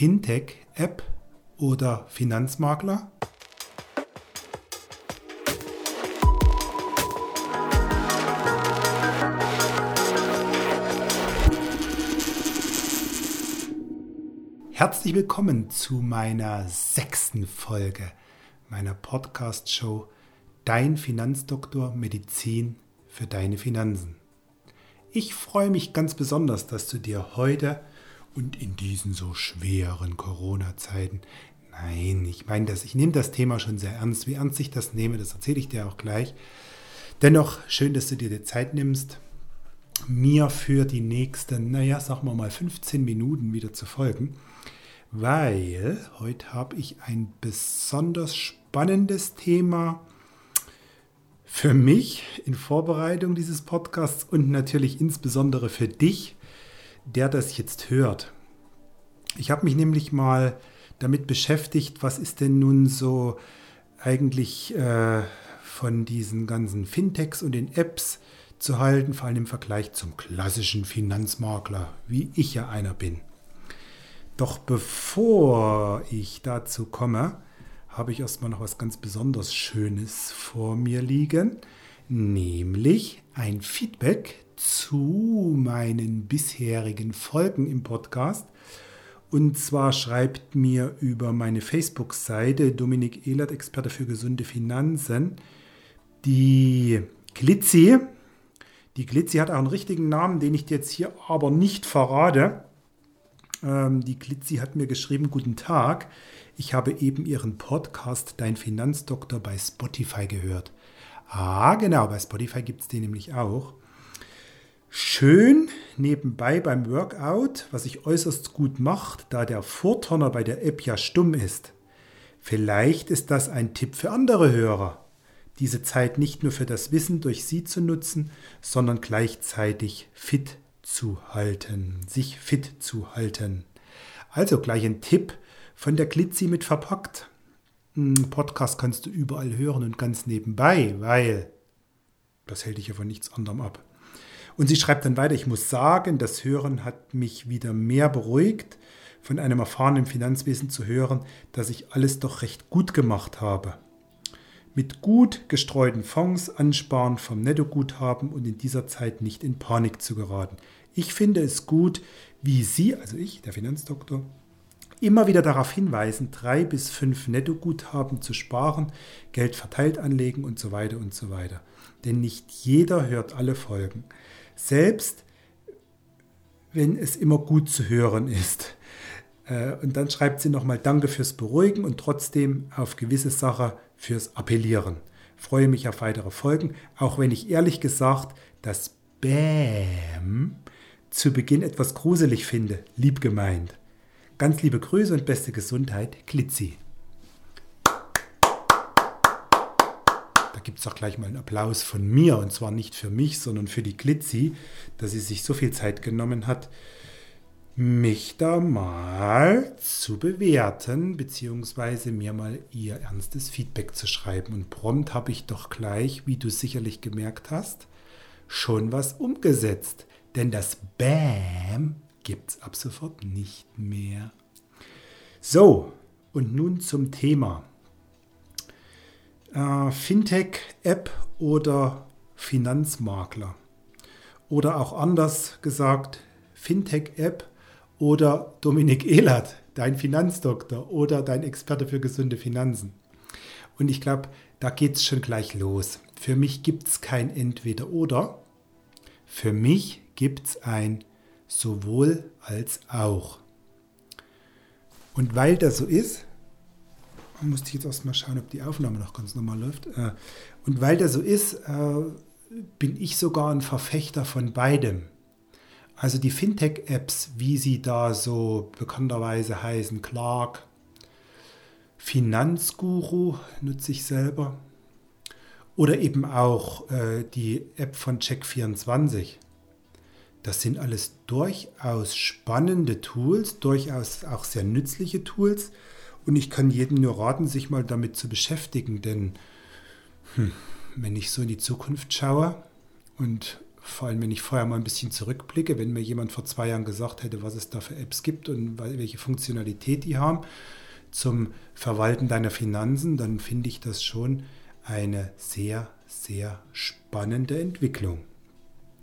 Fintech-App oder Finanzmakler? Herzlich willkommen zu meiner sechsten Folge meiner Podcast-Show Dein Finanzdoktor Medizin für deine Finanzen. Ich freue mich ganz besonders, dass du dir heute und in diesen so schweren Corona-Zeiten, nein, ich meine das, ich nehme das Thema schon sehr ernst. Wie ernst ich das nehme, das erzähle ich dir auch gleich. Dennoch schön, dass du dir die Zeit nimmst, mir für die nächsten, naja, sagen wir mal 15 Minuten wieder zu folgen, weil heute habe ich ein besonders spannendes Thema für mich in Vorbereitung dieses Podcasts und natürlich insbesondere für dich, der das jetzt hört. Ich habe mich nämlich mal damit beschäftigt, was ist denn nun so eigentlich äh, von diesen ganzen Fintechs und den Apps zu halten, vor allem im Vergleich zum klassischen Finanzmakler, wie ich ja einer bin. Doch bevor ich dazu komme, habe ich erstmal noch was ganz besonders Schönes vor mir liegen, nämlich ein Feedback zu meinen bisherigen Folgen im Podcast. Und zwar schreibt mir über meine Facebook-Seite Dominik Ehlert, Experte für gesunde Finanzen, die Glitzi. Die Glitzi hat auch einen richtigen Namen, den ich jetzt hier aber nicht verrate. Ähm, die Glitzi hat mir geschrieben, guten Tag. Ich habe eben Ihren Podcast Dein Finanzdoktor bei Spotify gehört. Ah, genau, bei Spotify gibt es den nämlich auch. Schön nebenbei beim Workout, was sich äußerst gut macht, da der Vorturner bei der App ja stumm ist. Vielleicht ist das ein Tipp für andere Hörer, diese Zeit nicht nur für das Wissen durch sie zu nutzen, sondern gleichzeitig fit zu halten, sich fit zu halten. Also gleich ein Tipp von der Glitzi mit verpackt. Podcast kannst du überall hören und ganz nebenbei, weil das hält dich ja von nichts anderem ab. Und sie schreibt dann weiter, ich muss sagen, das Hören hat mich wieder mehr beruhigt, von einem erfahrenen Finanzwesen zu hören, dass ich alles doch recht gut gemacht habe. Mit gut gestreuten Fonds ansparen vom Nettoguthaben und in dieser Zeit nicht in Panik zu geraten. Ich finde es gut, wie Sie, also ich, der Finanzdoktor, immer wieder darauf hinweisen, drei bis fünf Nettoguthaben zu sparen, Geld verteilt anlegen und so weiter und so weiter. Denn nicht jeder hört alle Folgen selbst wenn es immer gut zu hören ist. Äh, und dann schreibt sie nochmal Danke fürs Beruhigen und trotzdem auf gewisse Sachen fürs Appellieren. Freue mich auf weitere Folgen, auch wenn ich ehrlich gesagt das Bäm zu Beginn etwas gruselig finde, lieb gemeint. Ganz liebe Grüße und beste Gesundheit, Glitzi. Da gibt es doch gleich mal einen Applaus von mir und zwar nicht für mich, sondern für die Glitzi, dass sie sich so viel Zeit genommen hat, mich da mal zu bewerten, beziehungsweise mir mal ihr ernstes Feedback zu schreiben. Und prompt habe ich doch gleich, wie du sicherlich gemerkt hast, schon was umgesetzt. Denn das Bam gibt es ab sofort nicht mehr. So, und nun zum Thema äh, Fintech-App oder Finanzmakler. Oder auch anders gesagt, Fintech-App oder Dominik Ehlert, dein Finanzdoktor oder dein Experte für gesunde Finanzen. Und ich glaube, da geht es schon gleich los. Für mich gibt es kein Entweder-Oder. Für mich gibt es ein sowohl als auch. Und weil das so ist, musste ich jetzt erstmal schauen, ob die Aufnahme noch ganz normal läuft. Äh, und weil das so ist, äh, bin ich sogar ein Verfechter von beidem. Also die Fintech-Apps, wie sie da so bekannterweise heißen, Clark, Finanzguru nutze ich selber. Oder eben auch äh, die App von Check24. Das sind alles durchaus spannende Tools, durchaus auch sehr nützliche Tools. Und ich kann jedem nur raten, sich mal damit zu beschäftigen, denn hm, wenn ich so in die Zukunft schaue und vor allem wenn ich vorher mal ein bisschen zurückblicke, wenn mir jemand vor zwei Jahren gesagt hätte, was es da für Apps gibt und welche Funktionalität die haben zum Verwalten deiner Finanzen, dann finde ich das schon eine sehr, sehr spannende Entwicklung.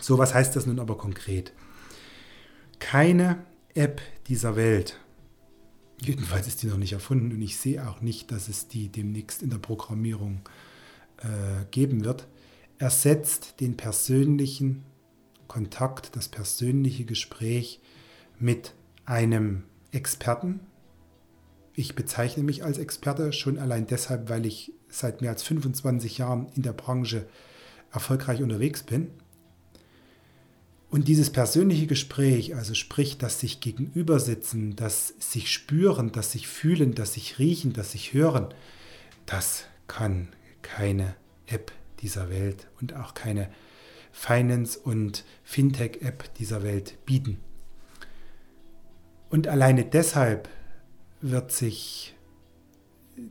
So, was heißt das nun aber konkret? Keine App dieser Welt, jedenfalls ist die noch nicht erfunden und ich sehe auch nicht, dass es die demnächst in der Programmierung äh, geben wird, ersetzt den persönlichen Kontakt, das persönliche Gespräch mit einem Experten. Ich bezeichne mich als Experte schon allein deshalb, weil ich seit mehr als 25 Jahren in der Branche erfolgreich unterwegs bin. Und dieses persönliche Gespräch, also sprich, das sich gegenüber sitzen, das sich spüren, das sich fühlen, das sich riechen, das sich hören, das kann keine App dieser Welt und auch keine Finance- und Fintech-App dieser Welt bieten. Und alleine deshalb wird sich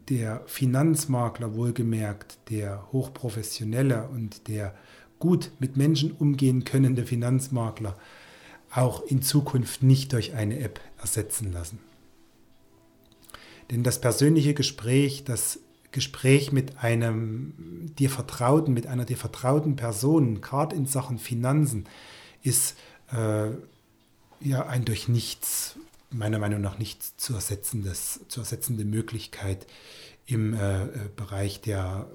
der Finanzmakler wohlgemerkt, der hochprofessionelle und der gut mit Menschen umgehen könnende Finanzmakler auch in Zukunft nicht durch eine App ersetzen lassen. Denn das persönliche Gespräch, das Gespräch mit einem dir vertrauten, mit einer dir vertrauten Person, gerade in Sachen Finanzen, ist äh, ja ein durch nichts, meiner Meinung nach nicht zu ersetzendes, zu ersetzende Möglichkeit im äh, äh, Bereich der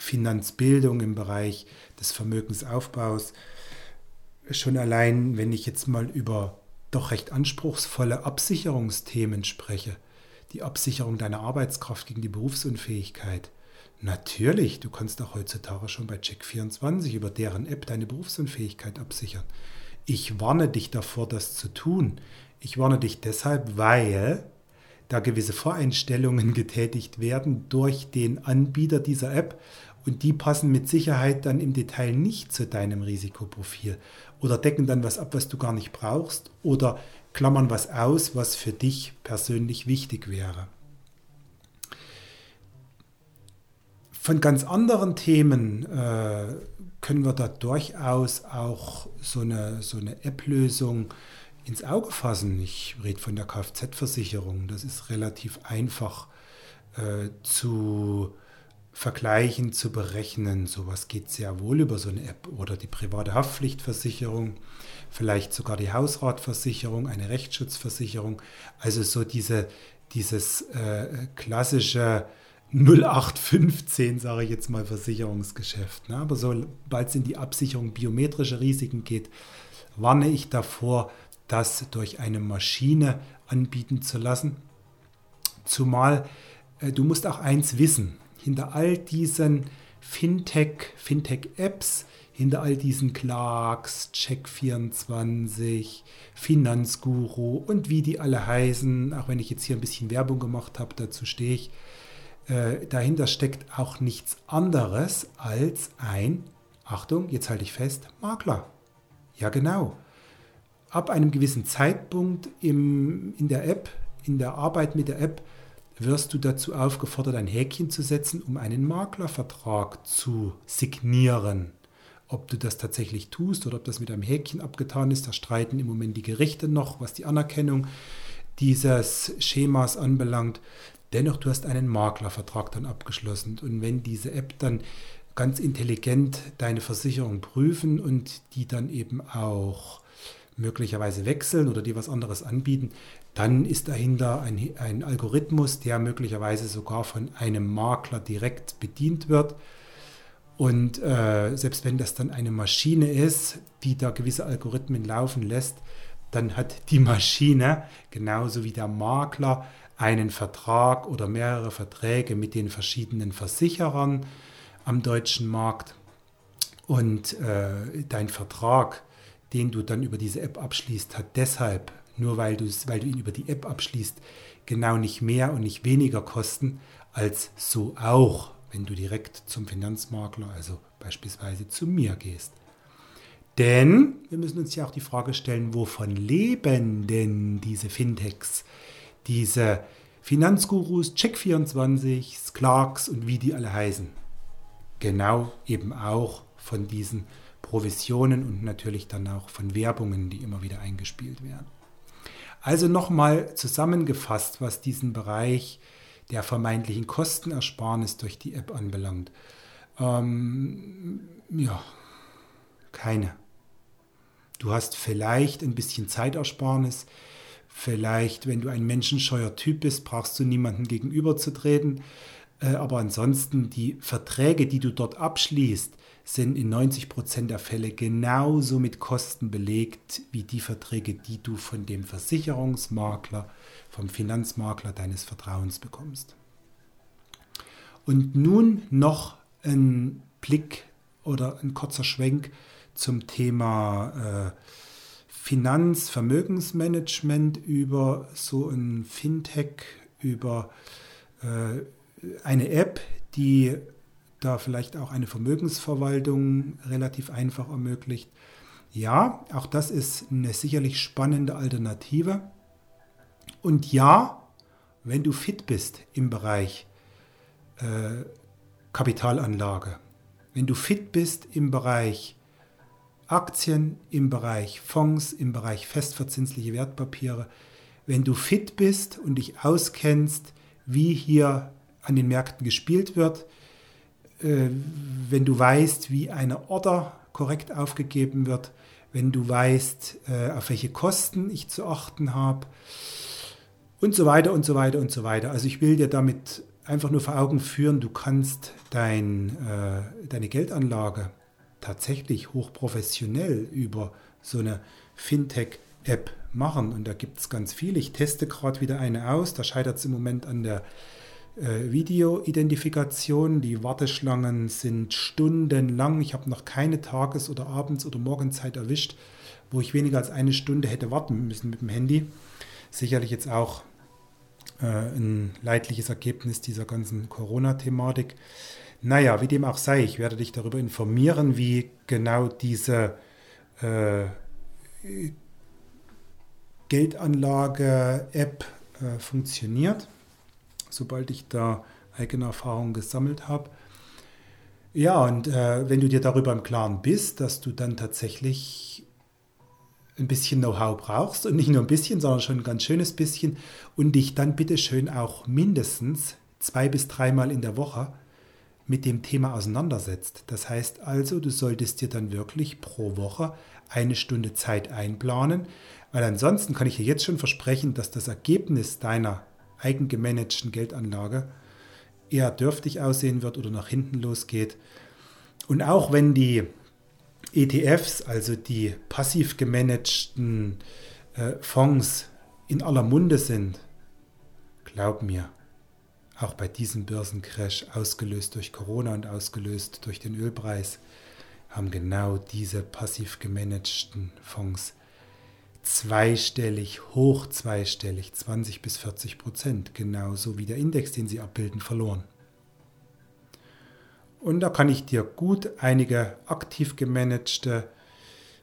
Finanzbildung, im Bereich des Vermögensaufbaus. Schon allein, wenn ich jetzt mal über doch recht anspruchsvolle Absicherungsthemen spreche, die Absicherung deiner Arbeitskraft gegen die Berufsunfähigkeit. Natürlich, du kannst auch heutzutage schon bei Check24 über deren App deine Berufsunfähigkeit absichern. Ich warne dich davor, das zu tun. Ich warne dich deshalb, weil da gewisse Voreinstellungen getätigt werden durch den Anbieter dieser App und die passen mit Sicherheit dann im Detail nicht zu deinem Risikoprofil oder decken dann was ab, was du gar nicht brauchst oder klammern was aus, was für dich persönlich wichtig wäre. Von ganz anderen Themen äh, können wir da durchaus auch so eine, so eine App-Lösung ins Auge fassen. Ich rede von der Kfz-Versicherung. Das ist relativ einfach äh, zu vergleichen, zu berechnen. Sowas geht sehr wohl über so eine App oder die private Haftpflichtversicherung vielleicht sogar die Hausratversicherung, eine Rechtsschutzversicherung. Also so diese, dieses äh, klassische 0815, sage ich jetzt mal, Versicherungsgeschäft. Ne? Aber sobald es in die Absicherung biometrischer Risiken geht, warne ich davor, das durch eine Maschine anbieten zu lassen. Zumal äh, du musst auch eins wissen, hinter all diesen Fintech, Fintech-Apps hinter all diesen Clarks, Check24, Finanzguru und wie die alle heißen, auch wenn ich jetzt hier ein bisschen Werbung gemacht habe, dazu stehe ich, äh, dahinter steckt auch nichts anderes als ein, Achtung, jetzt halte ich fest, Makler. Ja genau. Ab einem gewissen Zeitpunkt im, in der App, in der Arbeit mit der App, wirst du dazu aufgefordert, ein Häkchen zu setzen, um einen Maklervertrag zu signieren. Ob du das tatsächlich tust oder ob das mit einem Häkchen abgetan ist, da streiten im Moment die Gerichte noch, was die Anerkennung dieses Schemas anbelangt. Dennoch, du hast einen Maklervertrag dann abgeschlossen. Und wenn diese App dann ganz intelligent deine Versicherung prüfen und die dann eben auch möglicherweise wechseln oder dir was anderes anbieten, dann ist dahinter ein, ein Algorithmus, der möglicherweise sogar von einem Makler direkt bedient wird und äh, selbst wenn das dann eine Maschine ist, die da gewisse Algorithmen laufen lässt, dann hat die Maschine genauso wie der Makler einen Vertrag oder mehrere Verträge mit den verschiedenen Versicherern am deutschen Markt. Und äh, dein Vertrag, den du dann über diese App abschließt, hat deshalb, nur weil, weil du ihn über die App abschließt, genau nicht mehr und nicht weniger Kosten als so auch wenn du direkt zum Finanzmakler, also beispielsweise zu mir gehst. Denn wir müssen uns ja auch die Frage stellen, wovon leben denn diese Fintechs, diese Finanzgurus, Check24, Clarks und wie die alle heißen. Genau eben auch von diesen Provisionen und natürlich dann auch von Werbungen, die immer wieder eingespielt werden. Also nochmal zusammengefasst, was diesen Bereich der vermeintlichen Kostenersparnis durch die App anbelangt. Ähm, ja, keine. Du hast vielleicht ein bisschen Zeitersparnis. Vielleicht, wenn du ein menschenscheuer Typ bist, brauchst du niemanden gegenüberzutreten. Äh, aber ansonsten, die Verträge, die du dort abschließt, sind in 90 Prozent der Fälle genauso mit Kosten belegt wie die Verträge, die du von dem Versicherungsmakler, vom Finanzmakler deines Vertrauens bekommst. Und nun noch ein Blick oder ein kurzer Schwenk zum Thema äh, Finanz-, Vermögensmanagement über so ein Fintech, über äh, eine App, die da vielleicht auch eine Vermögensverwaltung relativ einfach ermöglicht. Ja, auch das ist eine sicherlich spannende Alternative. Und ja, wenn du fit bist im Bereich äh, Kapitalanlage, wenn du fit bist im Bereich Aktien, im Bereich Fonds, im Bereich festverzinsliche Wertpapiere, wenn du fit bist und dich auskennst, wie hier an den Märkten gespielt wird, wenn du weißt, wie eine Order korrekt aufgegeben wird, wenn du weißt, äh, auf welche Kosten ich zu achten habe und so weiter und so weiter und so weiter. Also ich will dir damit einfach nur vor Augen führen, du kannst dein, äh, deine Geldanlage tatsächlich hochprofessionell über so eine Fintech-App machen. Und da gibt es ganz viele. Ich teste gerade wieder eine aus. Da scheitert es im Moment an der äh, Video-Identifikation. Die Warteschlangen sind stundenlang. Ich habe noch keine Tages- oder Abends- oder Morgenzeit erwischt, wo ich weniger als eine Stunde hätte warten müssen mit dem Handy. Sicherlich jetzt auch äh, ein leidliches Ergebnis dieser ganzen Corona-Thematik. Naja, wie dem auch sei, ich werde dich darüber informieren, wie genau diese äh, Geldanlage-App äh, funktioniert sobald ich da eigene Erfahrungen gesammelt habe. Ja, und äh, wenn du dir darüber im Klaren bist, dass du dann tatsächlich ein bisschen Know-how brauchst und nicht nur ein bisschen, sondern schon ein ganz schönes bisschen und dich dann bitte schön auch mindestens zwei bis dreimal in der Woche mit dem Thema auseinandersetzt. Das heißt also, du solltest dir dann wirklich pro Woche eine Stunde Zeit einplanen, weil ansonsten kann ich dir jetzt schon versprechen, dass das Ergebnis deiner eigengemanagten Geldanlage eher dürftig aussehen wird oder nach hinten losgeht. Und auch wenn die ETFs, also die passiv gemanagten äh, Fonds, in aller Munde sind, glaub mir, auch bei diesem Börsencrash, ausgelöst durch Corona und ausgelöst durch den Ölpreis, haben genau diese passiv gemanagten Fonds zweistellig, hoch zweistellig, 20 bis 40 Prozent, genauso wie der Index, den sie abbilden, verloren. Und da kann ich dir gut einige aktiv gemanagte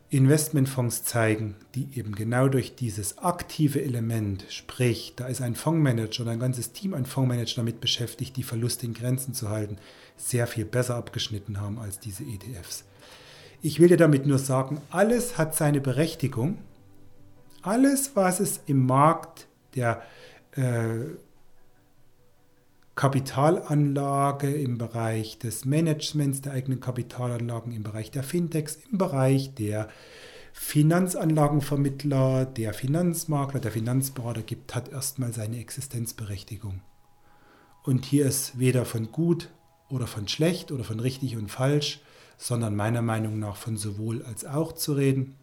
Investmentfonds zeigen, die eben genau durch dieses aktive Element, sprich, da ist ein Fondsmanager oder ein ganzes Team an Fondsmanager damit beschäftigt, die Verluste in Grenzen zu halten, sehr viel besser abgeschnitten haben als diese ETFs. Ich will dir damit nur sagen, alles hat seine Berechtigung alles, was es im Markt der äh, Kapitalanlage, im Bereich des Managements der eigenen Kapitalanlagen, im Bereich der Fintechs, im Bereich der Finanzanlagenvermittler, der Finanzmakler, der Finanzberater gibt, hat erstmal seine Existenzberechtigung. Und hier ist weder von gut oder von schlecht oder von richtig und falsch, sondern meiner Meinung nach von sowohl als auch zu reden.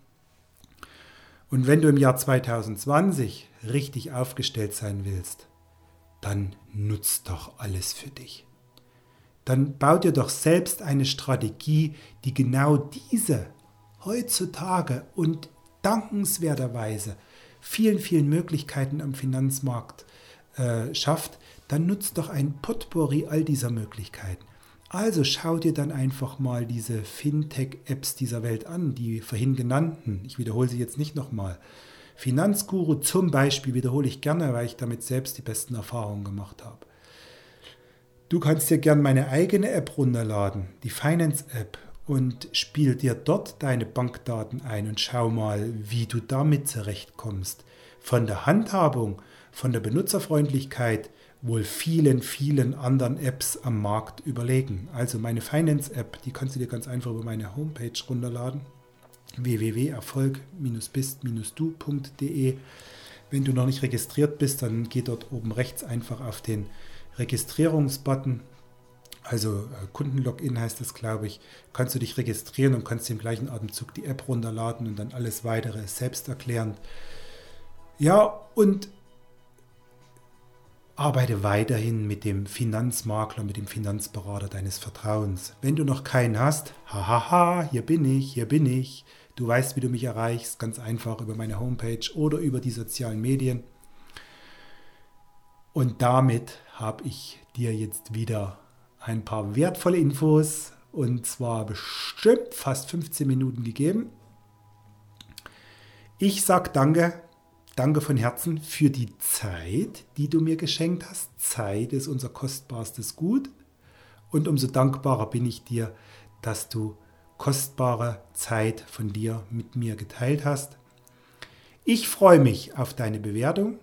Und wenn du im Jahr 2020 richtig aufgestellt sein willst, dann nutzt doch alles für dich. Dann bau dir doch selbst eine Strategie, die genau diese heutzutage und dankenswerterweise vielen, vielen Möglichkeiten am Finanzmarkt äh, schafft, dann nutzt doch ein Potpourri all dieser Möglichkeiten. Also schau dir dann einfach mal diese Fintech-Apps dieser Welt an, die vorhin genannten. Ich wiederhole sie jetzt nicht nochmal. Finanzguru zum Beispiel wiederhole ich gerne, weil ich damit selbst die besten Erfahrungen gemacht habe. Du kannst dir gerne meine eigene App runterladen, die Finance-App, und spiel dir dort deine Bankdaten ein und schau mal, wie du damit zurechtkommst. Von der Handhabung, von der Benutzerfreundlichkeit wohl vielen, vielen anderen Apps am Markt überlegen. Also meine Finance-App, die kannst du dir ganz einfach über meine Homepage runterladen www.erfolg-bist-du.de. Wenn du noch nicht registriert bist, dann geh dort oben rechts einfach auf den Registrierungsbutton. Also äh, Kundenlogin heißt das, glaube ich. Kannst du dich registrieren und kannst im gleichen Atemzug die App runterladen und dann alles weitere selbst erklären. Ja, und arbeite weiterhin mit dem Finanzmakler, mit dem Finanzberater deines Vertrauens. Wenn du noch keinen hast, hahaha, hier bin ich, hier bin ich. Du weißt, wie du mich erreichst, ganz einfach über meine Homepage oder über die sozialen Medien. Und damit habe ich dir jetzt wieder ein paar wertvolle Infos und zwar bestimmt fast 15 Minuten gegeben. Ich sage danke, danke von Herzen für die Zeit, die du mir geschenkt hast. Zeit ist unser kostbarstes Gut und umso dankbarer bin ich dir, dass du kostbare Zeit von dir mit mir geteilt hast. Ich freue mich auf deine Bewertung.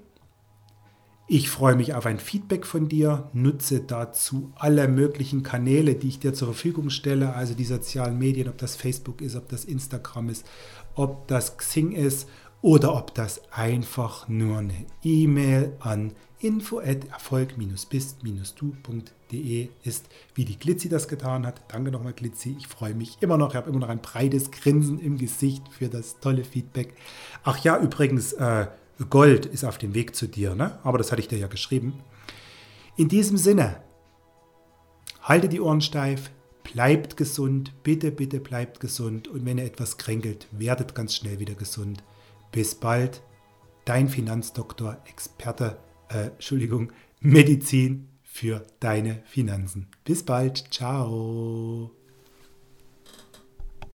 Ich freue mich auf ein Feedback von dir. Nutze dazu alle möglichen Kanäle, die ich dir zur Verfügung stelle, also die sozialen Medien, ob das Facebook ist, ob das Instagram ist, ob das Xing ist oder ob das einfach nur eine E-Mail an info@erfolg-bist-du.de ist, wie die Glitzi das getan hat. Danke nochmal Glitzi, ich freue mich immer noch, ich habe immer noch ein breites Grinsen im Gesicht für das tolle Feedback. Ach ja, übrigens, äh, Gold ist auf dem Weg zu dir, ne? aber das hatte ich dir ja geschrieben. In diesem Sinne, halte die Ohren steif, bleibt gesund, bitte, bitte bleibt gesund und wenn ihr etwas kränkelt, werdet ganz schnell wieder gesund. Bis bald, dein Finanzdoktor, Experte äh, Entschuldigung, Medizin für deine Finanzen. Bis bald, ciao.